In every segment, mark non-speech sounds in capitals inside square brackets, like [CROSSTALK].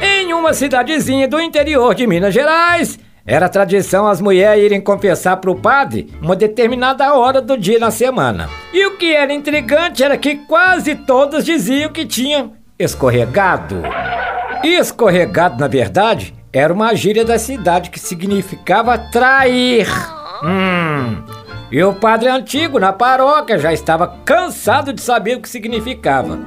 Em uma cidadezinha do interior de Minas Gerais, era tradição as mulheres irem confessar para o padre uma determinada hora do dia na semana. E o que era intrigante era que quase todas diziam que tinham escorregado. E escorregado, na verdade, era uma gíria da cidade que significava trair. Hum. E o padre antigo na paróquia já estava cansado de saber o que significava.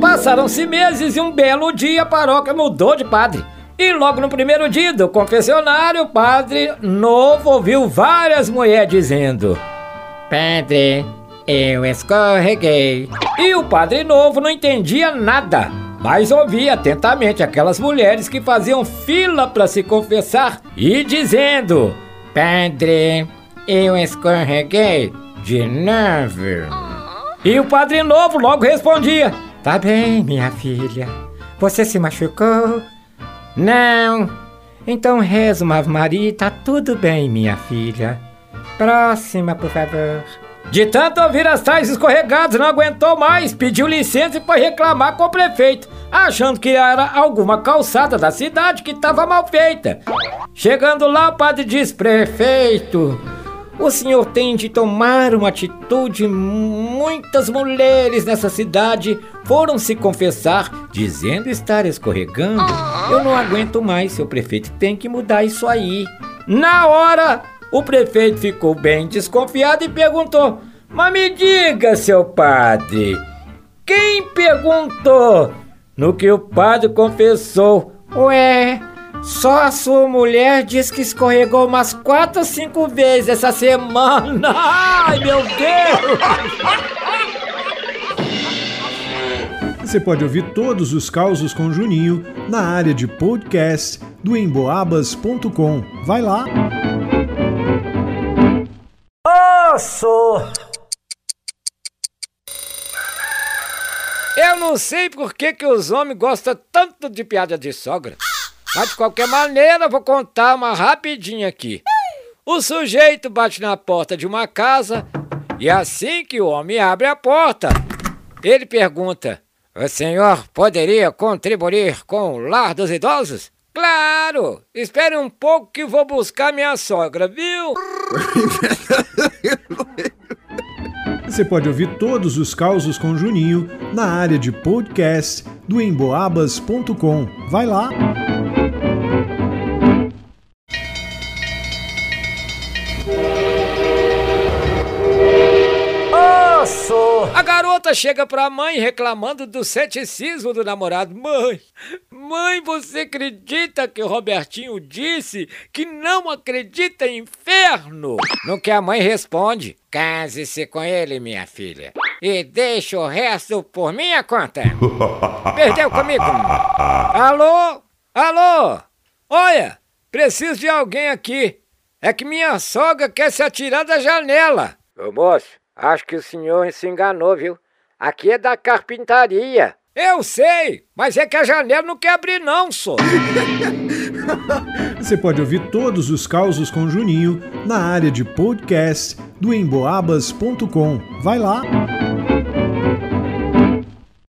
Passaram-se meses e um belo dia a paróquia mudou de padre. E logo no primeiro dia do confessionário, o padre novo ouviu várias mulheres dizendo: Padre, eu escorreguei. E o padre novo não entendia nada, mas ouvia atentamente aquelas mulheres que faziam fila para se confessar e dizendo: Padre, eu escorreguei de novo. E o padre novo logo respondia: Tá bem, minha filha. Você se machucou? Não. Então reza uma Maria e tá tudo bem, minha filha. Próxima, por favor. De tanto ouvir as tais escorregadas, não aguentou mais, pediu licença para reclamar com o prefeito, achando que era alguma calçada da cidade que estava mal feita. Chegando lá, o padre diz: Prefeito, o senhor tem de tomar uma atitude. Muitas mulheres nessa cidade foram se confessar, dizendo estar escorregando. Eu não aguento mais, seu prefeito. Tem que mudar isso aí. Na hora, o prefeito ficou bem desconfiado e perguntou: Mas me diga, seu padre, quem perguntou? No que o padre confessou: Ué, só a sua mulher diz que escorregou umas quatro ou cinco vezes essa semana. Ai, meu Deus! Você pode ouvir todos os causos com Juninho na área de podcast do emboabas.com. Vai lá! Osso! Eu não sei por que, que os homens gostam tanto de piada de sogra. Mas de qualquer maneira, vou contar uma rapidinha aqui. O sujeito bate na porta de uma casa e assim que o homem abre a porta, ele pergunta: O senhor poderia contribuir com o lar dos idosos? Claro! Espere um pouco que vou buscar minha sogra, viu? [LAUGHS] Você pode ouvir todos os causos com Juninho na área de podcast do emboabas.com. Vai lá! A garota chega pra mãe reclamando do ceticismo do namorado. Mãe, mãe, você acredita que o Robertinho disse que não acredita em inferno? No que a mãe responde: Case-se com ele, minha filha, e deixe o resto por minha conta. [LAUGHS] Perdeu comigo? Alô? Alô? Olha, preciso de alguém aqui. É que minha sogra quer se atirar da janela. Ô moço, Acho que o senhor se enganou, viu? Aqui é da carpintaria. Eu sei, mas é que a janela não quer abrir não, só. Você pode ouvir todos os causos com Juninho na área de podcast do emboabas.com. Vai lá!